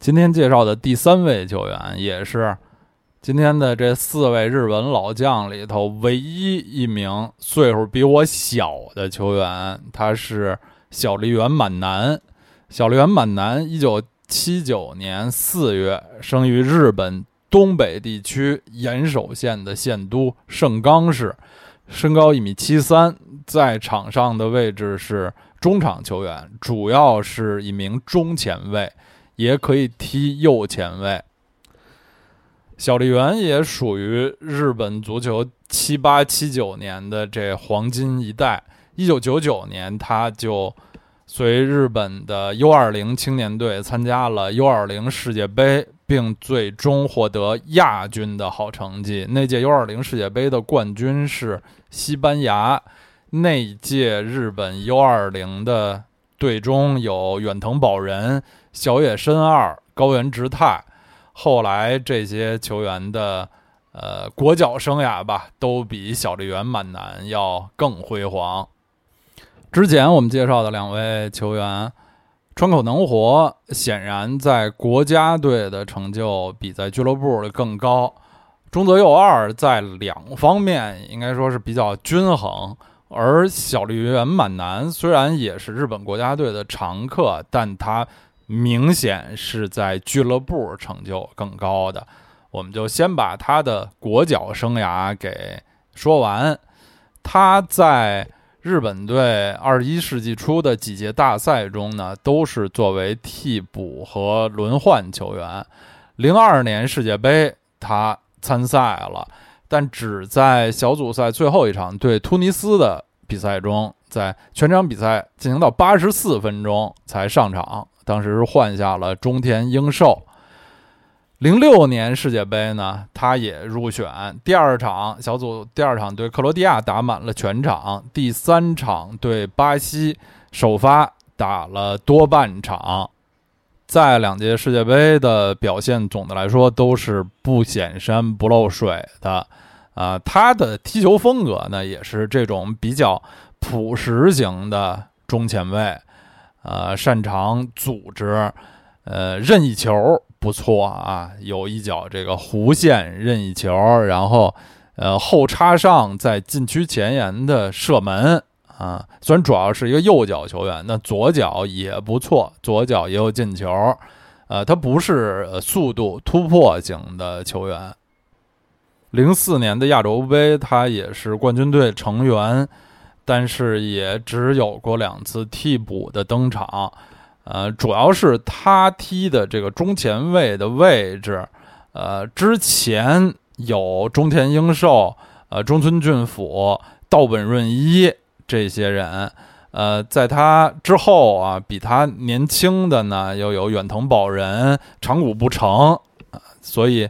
今天介绍的第三位球员，也是今天的这四位日本老将里头唯一一名岁数比我小的球员，他是小笠原满男。小笠原满男，一九七九年四月生于日本东北地区岩手县的县都盛冈市，身高一米七三，在场上的位置是中场球员，主要是一名中前卫。也可以踢右前卫。小笠原也属于日本足球七八七九年的这黄金一代。一九九九年，他就随日本的 U 二零青年队参加了 U 二零世界杯，并最终获得亚军的好成绩。那届 U 二零世界杯的冠军是西班牙。那届日本 U 二零的队中有远藤保人。小野伸二、高原直太，后来这些球员的呃国脚生涯吧，都比小笠原满男要更辉煌。之前我们介绍的两位球员，川口能活，显然在国家队的成就比在俱乐部的更高。中泽佑二在两方面应该说是比较均衡，而小笠原满男虽然也是日本国家队的常客，但他。明显是在俱乐部成就更高的，我们就先把他的国脚生涯给说完。他在日本队二十一世纪初的几届大赛中呢，都是作为替补和轮换球员。零二年世界杯他参赛了，但只在小组赛最后一场对突尼斯的比赛中，在全场比赛进行到八十四分钟才上场。当时是换下了中田英寿。零六年世界杯呢，他也入选。第二场小组第二场对克罗地亚打满了全场，第三场对巴西首发打了多半场。在两届世界杯的表现，总的来说都是不显山不漏水的。啊，他的踢球风格呢，也是这种比较朴实型的中前卫。呃，擅长组织，呃，任意球不错啊，有一脚这个弧线任意球，然后呃后插上在禁区前沿的射门啊。虽然主要是一个右脚球员，那左脚也不错，左脚也有进球。呃，他不是速度突破型的球员。零四年的亚洲杯，他也是冠军队成员。但是也只有过两次替补的登场，呃，主要是他踢的这个中前卫的位置，呃，之前有中田英寿、呃中村俊辅、道本润一这些人，呃，在他之后啊，比他年轻的呢又有远藤保人、长谷不成，所以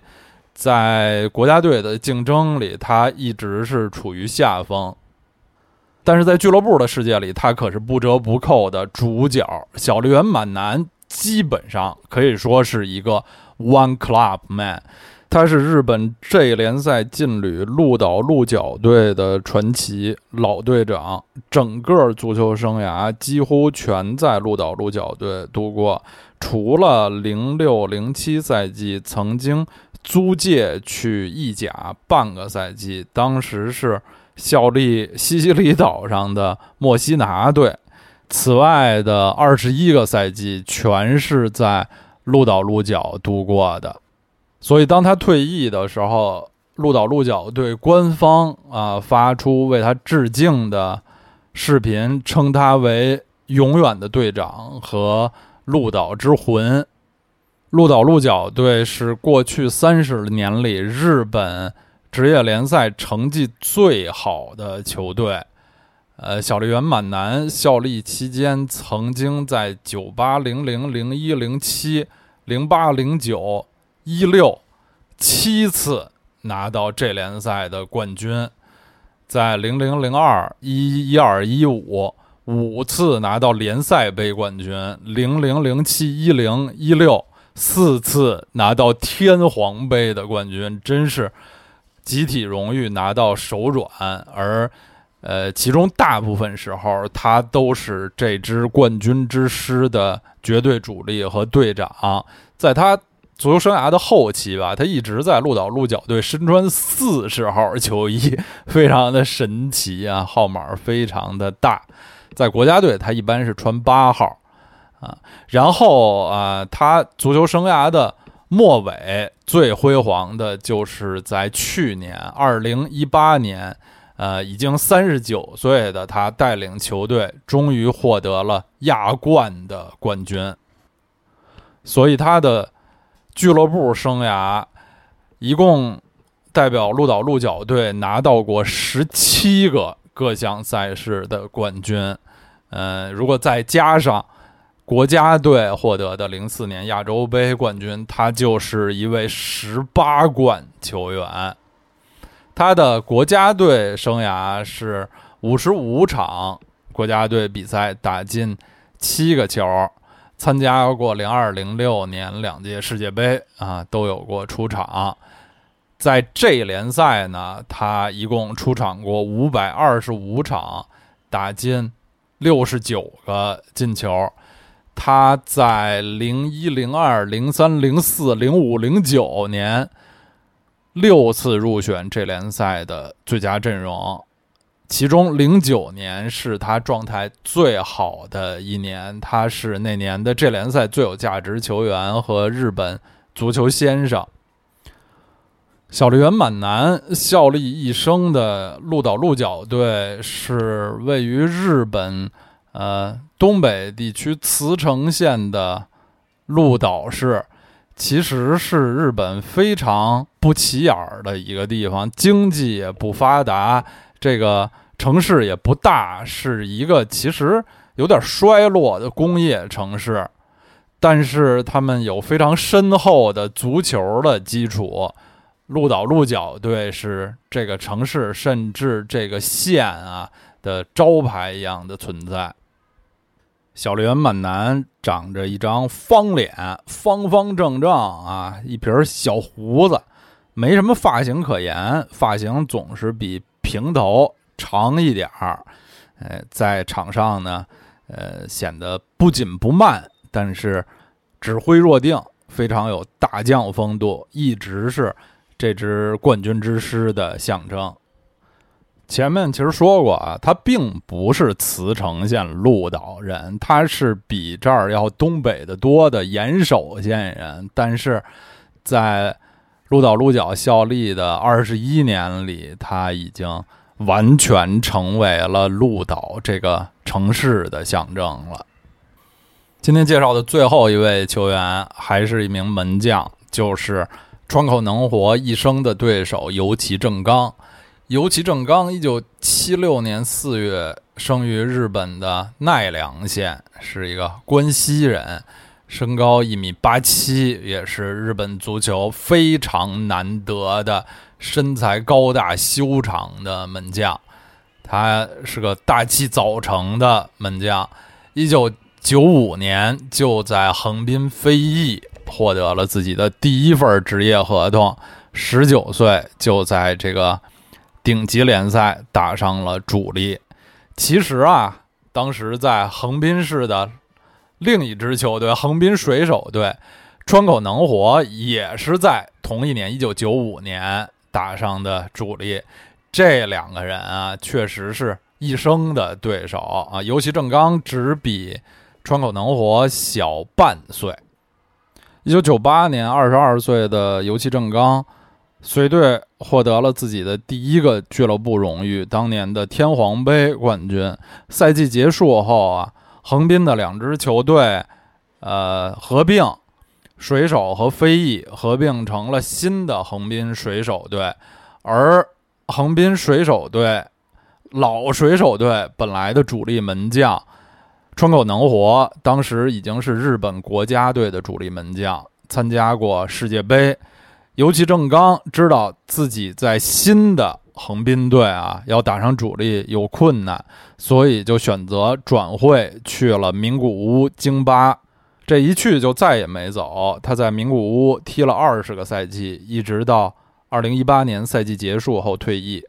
在国家队的竞争里，他一直是处于下风。但是在俱乐部的世界里，他可是不折不扣的主角。小笠原满男基本上可以说是一个 one club man，他是日本 J 联赛劲旅鹿岛鹿角队的传奇老队长，整个足球生涯几乎全在鹿岛鹿角队度过，除了零六零七赛季曾经租借去意甲半个赛季，当时是。效力西西里岛上的墨西拿队，此外的二十一个赛季全是在鹿岛鹿角度过的。所以，当他退役的时候，鹿岛鹿角队官方啊发出为他致敬的视频，称他为永远的队长和鹿岛之魂。鹿岛鹿角队是过去三十年里日本。职业联赛成绩最好的球队，呃，小笠原满男效力期间，曾经在九八、零零、零一、零七、零八、零九、一六七次拿到这联赛的冠军，在零零、零二、一一二、一五五次拿到联赛杯冠军，零零、零七、一零、一六四次拿到天皇杯的冠军，真是。集体荣誉拿到手软，而，呃，其中大部分时候他都是这支冠军之师的绝对主力和队长。在他足球生涯的后期吧，他一直在鹿岛鹿角队身穿四十号球衣，非常的神奇啊，号码非常的大。在国家队，他一般是穿八号啊。然后啊，他足球生涯的末尾最辉煌的就是在去年二零一八年，呃，已经三十九岁的他带领球队终于获得了亚冠的冠军。所以他的俱乐部生涯一共代表鹿岛鹿角队拿到过十七个各项赛事的冠军。嗯，如果再加上国家队获得的零四年亚洲杯冠军，他就是一位十八冠球员。他的国家队生涯是五十五场国家队比赛打进七个球。参加过零二零六年两届世界杯啊，都有过出场。在这联赛呢，他一共出场过五百二十五场，打进六十九个进球。他在零一零二零三零四零五零九年六次入选这联赛的最佳阵容。其中，零九年是他状态最好的一年，他是那年的这联赛最有价值球员和日本足球先生。小笠原满男效力一生的鹿岛鹿角队是位于日本呃东北地区茨城县的鹿岛市，其实是日本非常不起眼儿的一个地方，经济也不发达。这个城市也不大，是一个其实有点衰落的工业城市，但是他们有非常深厚的足球的基础。鹿岛鹿角队是这个城市甚至这个县啊的招牌一样的存在。小笠原满男长着一张方脸，方方正正啊，一撇小胡子，没什么发型可言，发型总是比。平头长一点儿，呃，在场上呢，呃，显得不紧不慢，但是指挥若定，非常有大将风度，一直是这支冠军之师的象征。前面其实说过啊，他并不是茨城县鹿岛人，他是比这儿要东北的多的岩手县人，但是在。鹿岛鹿角效力的二十一年里，他已经完全成为了鹿岛这个城市的象征了。今天介绍的最后一位球员，还是一名门将，就是川口能活一生的对手游崎正刚。尤其正刚，一九七六年四月生于日本的奈良县，是一个关西人。身高一米八七，也是日本足球非常难得的身材高大修长的门将。他是个大器早成的门将。一九九五年就在横滨飞翼获得了自己的第一份职业合同，十九岁就在这个顶级联赛打上了主力。其实啊，当时在横滨市的。另一支球队横滨水手队，川口能活也是在同一年，一九九五年打上的主力。这两个人啊，确实是一生的对手啊。尤其正刚只比川口能活小半岁。一九九八年，二十二岁的尤其正刚随队获得了自己的第一个俱乐部荣誉——当年的天皇杯冠军。赛季结束后啊。横滨的两支球队，呃，合并，水手和飞翼合并成了新的横滨水手队，而横滨水手队老水手队本来的主力门将川口能活，当时已经是日本国家队的主力门将，参加过世界杯。尤其正刚知道自己在新的。横滨队啊，要打上主力有困难，所以就选择转会去了名古屋京巴。这一去就再也没走。他在名古屋踢了二十个赛季，一直到二零一八年赛季结束后退役。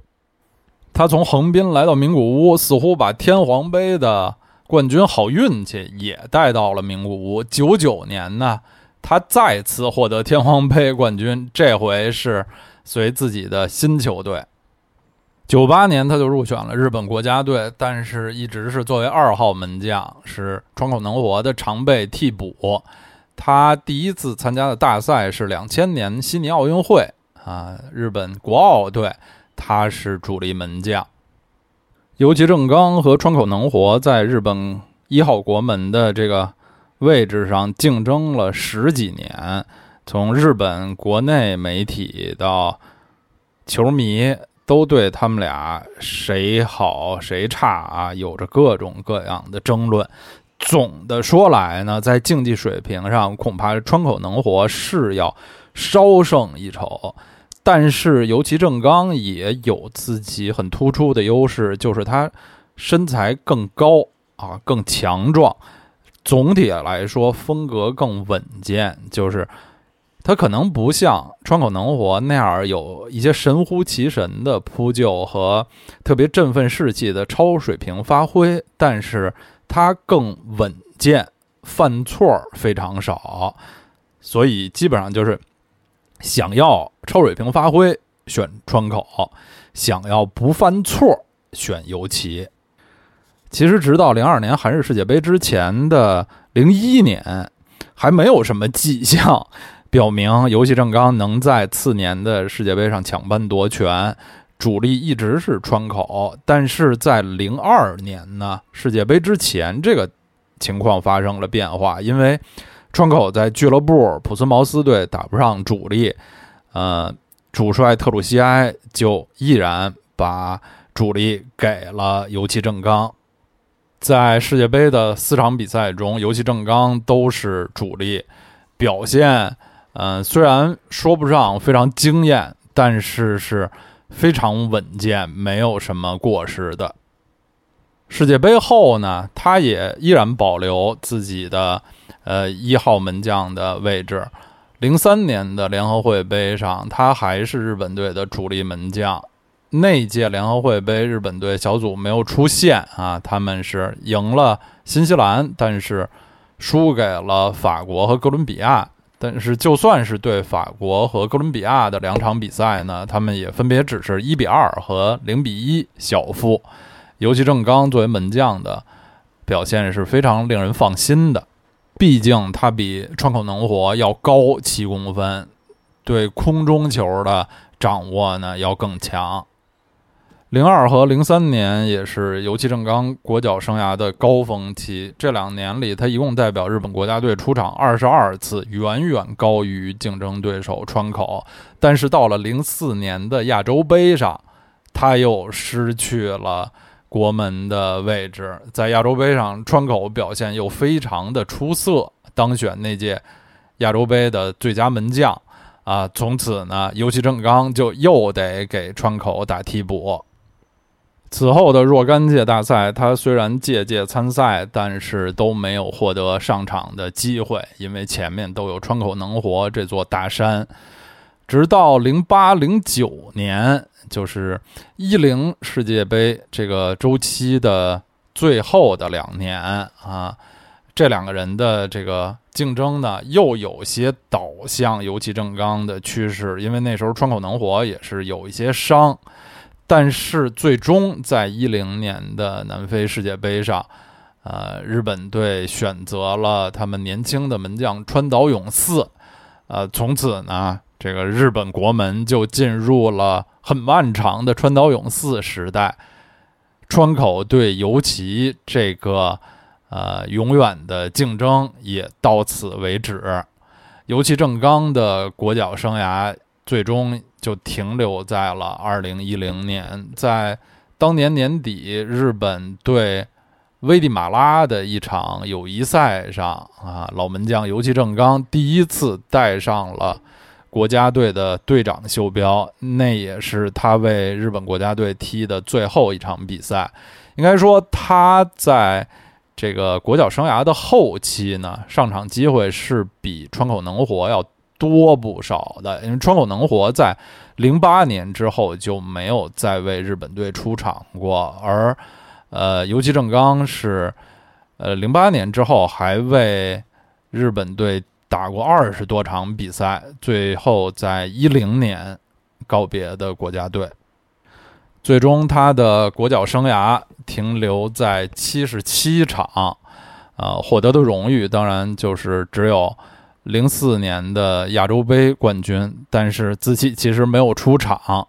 他从横滨来到名古屋，似乎把天皇杯的冠军好运气也带到了名古屋。九九年呢，他再次获得天皇杯冠军，这回是随自己的新球队。九八年他就入选了日本国家队，但是一直是作为二号门将，是川口能活的常备替补。他第一次参加的大赛是两千年悉尼奥运会啊，日本国奥队，他是主力门将。尤其正刚和川口能活在日本一号国门的这个位置上竞争了十几年，从日本国内媒体到球迷都对他们俩谁好谁差啊，有着各种各样的争论。总的说来呢，在竞技水平上，恐怕川口能活是要稍胜一筹。但是尤其正刚也有自己很突出的优势，就是他身材更高啊，更强壮。总体来说，风格更稳健。就是他可能不像川口能活那样有一些神乎其神的扑救和特别振奋士气的超水平发挥，但是他更稳健，犯错非常少，所以基本上就是。想要超水平发挥，选川口；想要不犯错，选尤其。其实，直到零二年韩日世界杯之前的零一年，还没有什么迹象表明游戏正刚能在次年的世界杯上抢班夺权。主力一直是川口，但是在零二年呢世界杯之前，这个情况发生了变化，因为。川口在俱乐部普斯茅斯队打不上主力，呃，主帅特鲁西埃就毅然把主力给了游戏正刚。在世界杯的四场比赛中，尤其正刚都是主力，表现，嗯，虽然说不上非常惊艳，但是是非常稳健，没有什么过失的。世界杯后呢，他也依然保留自己的。呃，一号门将的位置，零三年的联合会杯上，他还是日本队的主力门将。那届联合会杯，日本队小组没有出线啊，他们是赢了新西兰，但是输给了法国和哥伦比亚。但是就算是对法国和哥伦比亚的两场比赛呢，他们也分别只是一比二和零比一小负。尤其正刚作为门将的表现是非常令人放心的。毕竟他比川口能活要高七公分，对空中球的掌握呢要更强。零二和零三年也是尤其正刚国脚生涯的高峰期，这两年里他一共代表日本国家队出场二十二次，远远高于竞争对手川口。但是到了零四年的亚洲杯上，他又失去了。国门的位置在亚洲杯上，川口表现又非常的出色，当选那届亚洲杯的最佳门将啊！从此呢，尤其正刚就又得给川口打替补。此后的若干届大赛，他虽然届届参赛，但是都没有获得上场的机会，因为前面都有川口能活这座大山。直到零八零九年。就是一零世界杯这个周期的最后的两年啊，这两个人的这个竞争呢，又有些导向尤其正刚的趋势。因为那时候川口能活也是有一些伤，但是最终在一零年的南非世界杯上，呃，日本队选择了他们年轻的门将川岛永嗣，呃，从此呢。这个日本国门就进入了很漫长的川岛永嗣时代，川口对游骑这个呃永远的竞争也到此为止，尤其正刚的国脚生涯最终就停留在了二零一零年，在当年年底日本对危地马拉的一场友谊赛上啊，老门将游骑正刚第一次带上了。国家队的队长袖标，那也是他为日本国家队踢的最后一场比赛。应该说，他在这个国脚生涯的后期呢，上场机会是比川口能活要多不少的。因为川口能活在零八年之后就没有再为日本队出场过，而呃，尤其正刚是呃，零八年之后还为日本队打过二十多场比赛，最后在一零年告别的国家队。最终，他的国脚生涯停留在七十七场，啊，获得的荣誉当然就是只有零四年的亚洲杯冠军，但是自己其实没有出场。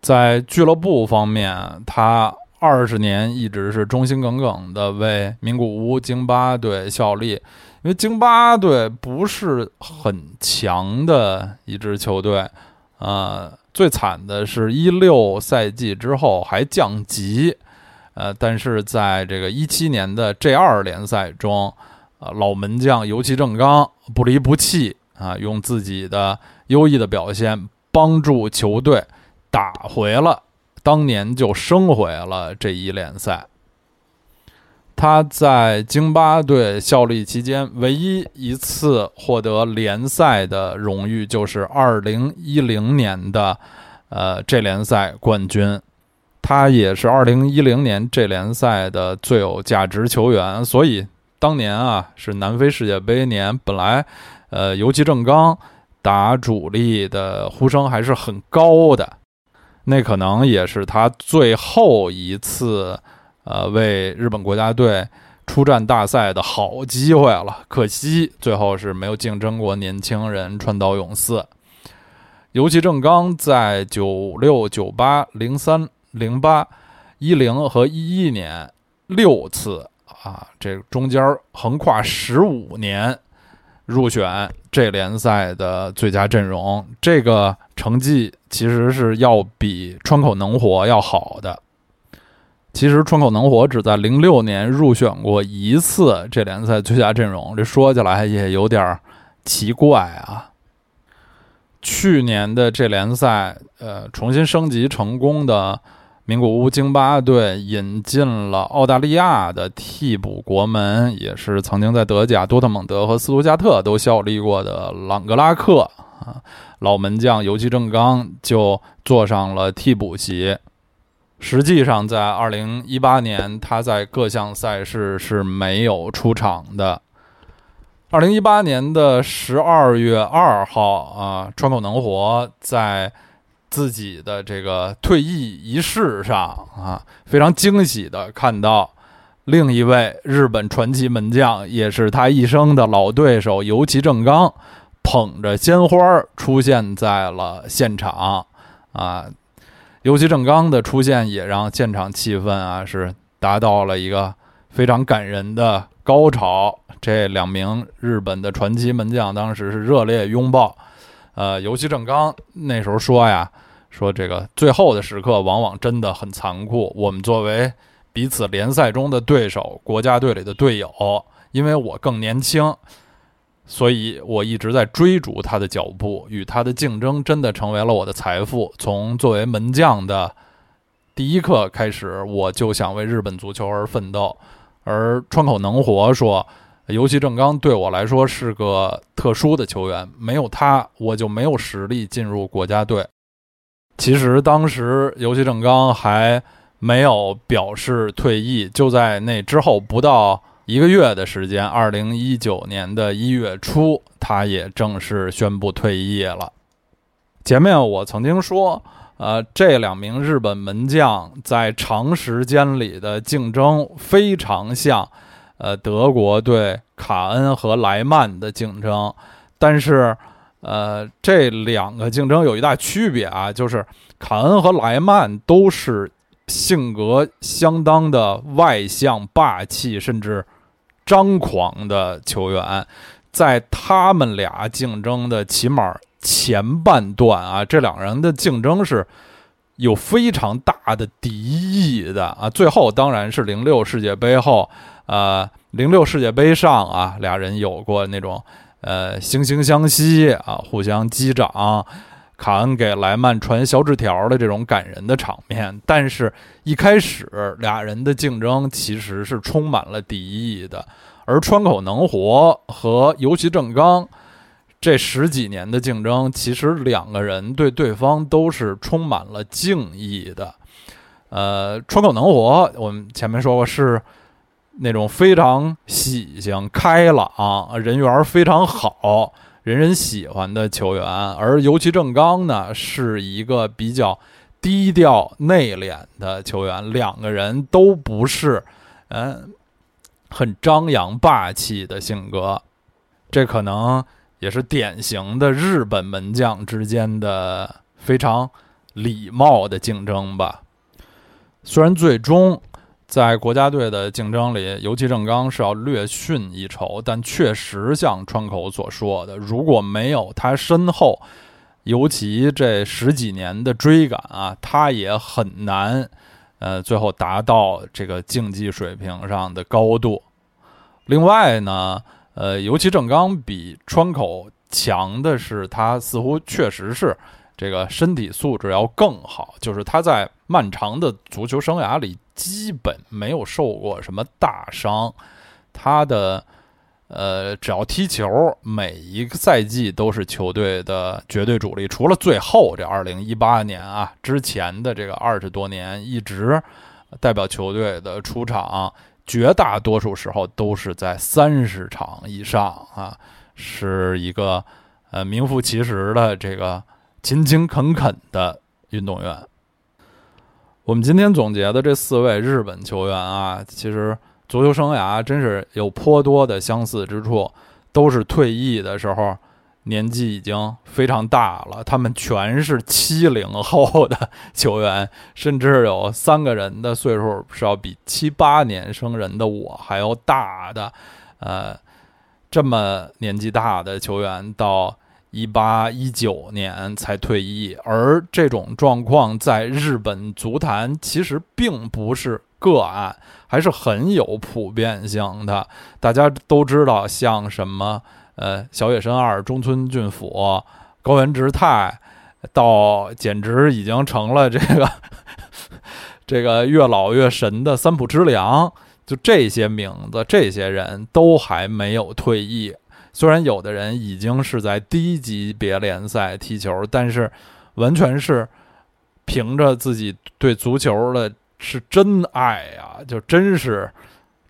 在俱乐部方面，他。二十年一直是忠心耿耿的为名古屋京巴队效力，因为京巴队不是很强的一支球队，呃，最惨的是一六赛季之后还降级，呃，但是在这个一七年的 J 二联赛中，啊，老门将尤其正刚不离不弃啊，用自己的优异的表现帮助球队打回了。当年就升回了这一联赛。他在京巴队效力期间，唯一一次获得联赛的荣誉就是二零一零年的呃这联赛冠军。他也是二零一零年这联赛的最有价值球员。所以当年啊是南非世界杯年，本来呃尤其正刚打主力的呼声还是很高的。那可能也是他最后一次，呃，为日本国家队出战大赛的好机会了。可惜最后是没有竞争过年轻人川岛永嗣。尤其正刚在九六、九八、零三、零八、一零和一一年六次啊，这中间横跨十五年。入选这联赛的最佳阵容，这个成绩其实是要比川口能活要好的。其实川口能活只在零六年入选过一次这联赛最佳阵容，这说起来也有点奇怪啊。去年的这联赛，呃，重新升级成功的。名古屋京巴队引进了澳大利亚的替补国门，也是曾经在德甲多特蒙德和斯图加特都效力过的朗格拉克啊，老门将尤其正刚就坐上了替补席。实际上，在2018年，他在各项赛事是没有出场的。2018年的12月2号啊，川口能活在。自己的这个退役仪式上啊，非常惊喜的看到另一位日本传奇门将，也是他一生的老对手游其正刚，捧着鲜花出现在了现场啊。游其正刚的出现也让现场气氛啊是达到了一个非常感人的高潮。这两名日本的传奇门将当时是热烈拥抱。呃，尤其正刚那时候说呀。说这个最后的时刻往往真的很残酷。我们作为彼此联赛中的对手，国家队里的队友，因为我更年轻，所以我一直在追逐他的脚步，与他的竞争真的成为了我的财富。从作为门将的第一刻开始，我就想为日本足球而奋斗。而川口能活说，尤其正刚对我来说是个特殊的球员，没有他，我就没有实力进入国家队。其实当时游戏正刚还没有表示退役，就在那之后不到一个月的时间，二零一九年的一月初，他也正式宣布退役了。前面我曾经说，呃，这两名日本门将在长时间里的竞争非常像，呃，德国对卡恩和莱曼的竞争，但是。呃，这两个竞争有一大区别啊，就是卡恩和莱曼都是性格相当的外向、霸气，甚至张狂的球员。在他们俩竞争的起码前半段啊，这两人的竞争是有非常大的敌意的啊。最后当然是零六世界杯后，呃，零六世界杯上啊，俩人有过那种。呃，惺惺相惜啊，互相击掌，卡恩给莱曼传小纸条的这种感人的场面。但是，一开始俩人的竞争其实是充满了敌意的。而川口能活和尤其正刚这十几年的竞争，其实两个人对对方都是充满了敬意的。呃，川口能活，我们前面说过是那种非常喜庆、开朗、人缘非常好、人人喜欢的球员，而尤其正刚呢，是一个比较低调内敛的球员。两个人都不是，嗯，很张扬霸气的性格，这可能也是典型的日本门将之间的非常礼貌的竞争吧。虽然最终。在国家队的竞争里，尤其郑刚是要略逊一筹，但确实像川口所说的，如果没有他身后尤其这十几年的追赶啊，他也很难，呃，最后达到这个竞技水平上的高度。另外呢，呃，尤其郑刚比川口强的是，他似乎确实是这个身体素质要更好，就是他在漫长的足球生涯里。基本没有受过什么大伤，他的呃，只要踢球，每一个赛季都是球队的绝对主力。除了最后这二零一八年啊，之前的这个二十多年，一直代表球队的出场，绝大多数时候都是在三十场以上啊，是一个呃名副其实的这个勤勤恳恳的运动员。我们今天总结的这四位日本球员啊，其实足球生涯真是有颇多的相似之处，都是退役的时候年纪已经非常大了。他们全是七零后的球员，甚至有三个人的岁数是要比七八年生人的我还要大的。呃，这么年纪大的球员到。一八一九年才退役，而这种状况在日本足坛其实并不是个案，还是很有普遍性的。大家都知道，像什么呃小野伸二、中村俊辅、高原直太，到简直已经成了这个 这个越老越神的三浦知良，就这些名字，这些人都还没有退役。虽然有的人已经是在低级别联赛踢球，但是完全是凭着自己对足球的是真爱呀，就真是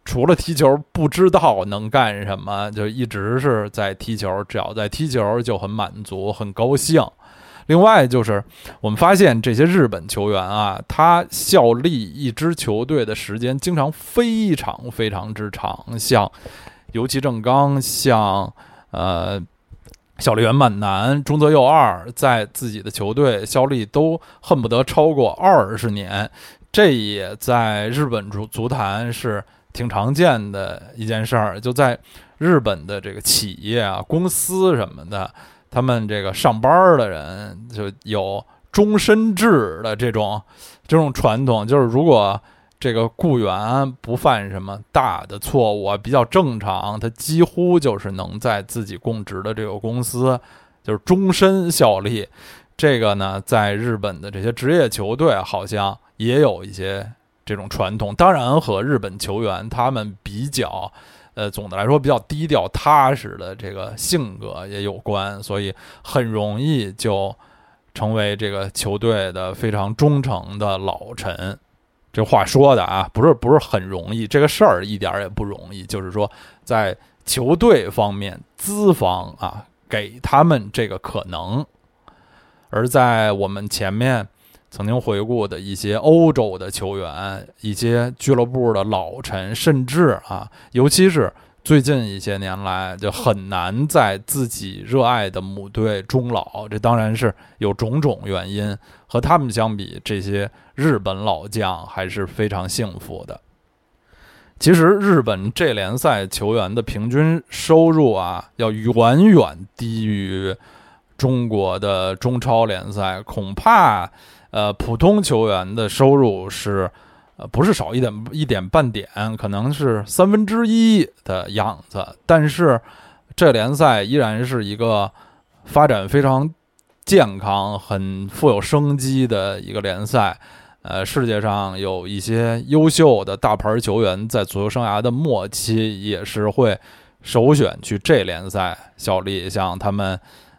除了踢球不知道能干什么，就一直是在踢球，只要在踢球就很满足、很高兴。另外就是我们发现这些日本球员啊，他效力一支球队的时间经常非常非常之长，像。尤其正刚像呃小笠原满男、中泽佑二，在自己的球队效力都恨不得超过二十年，这也在日本足足坛是挺常见的一件事儿。就在日本的这个企业啊、公司什么的，他们这个上班的人就有终身制的这种这种传统，就是如果。这个雇员不犯什么大的错误，比较正常。他几乎就是能在自己供职的这个公司，就是终身效力。这个呢，在日本的这些职业球队好像也有一些这种传统。当然，和日本球员他们比较，呃，总的来说比较低调踏实的这个性格也有关，所以很容易就成为这个球队的非常忠诚的老臣。这话说的啊，不是不是很容易，这个事儿一点也不容易。就是说，在球队方面，资方啊给他们这个可能；而在我们前面曾经回顾的一些欧洲的球员、一些俱乐部的老臣，甚至啊，尤其是。最近一些年来，就很难在自己热爱的母队终老，这当然是有种种原因。和他们相比，这些日本老将还是非常幸福的。其实，日本这联赛球员的平均收入啊，要远远低于中国的中超联赛，恐怕呃，普通球员的收入是。呃，不是少一点一点半点，可能是三分之一的样子。但是，这联赛依然是一个发展非常健康、很富有生机的一个联赛。呃，世界上有一些优秀的大牌球员，在足球生涯的末期也是会首选去这联赛效力。像他们，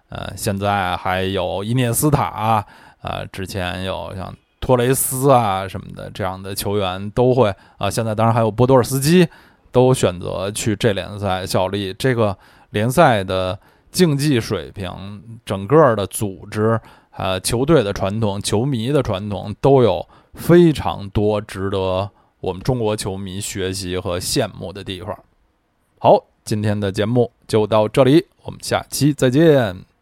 呃，现在还有伊涅斯塔，呃，之前有像。托雷斯啊什么的这样的球员都会啊，现在当然还有波多尔斯基都选择去这联赛效力。这个联赛的竞技水平、整个的组织、呃球队的传统、球迷的传统，都有非常多值得我们中国球迷学习和羡慕的地方。好，今天的节目就到这里，我们下期再见。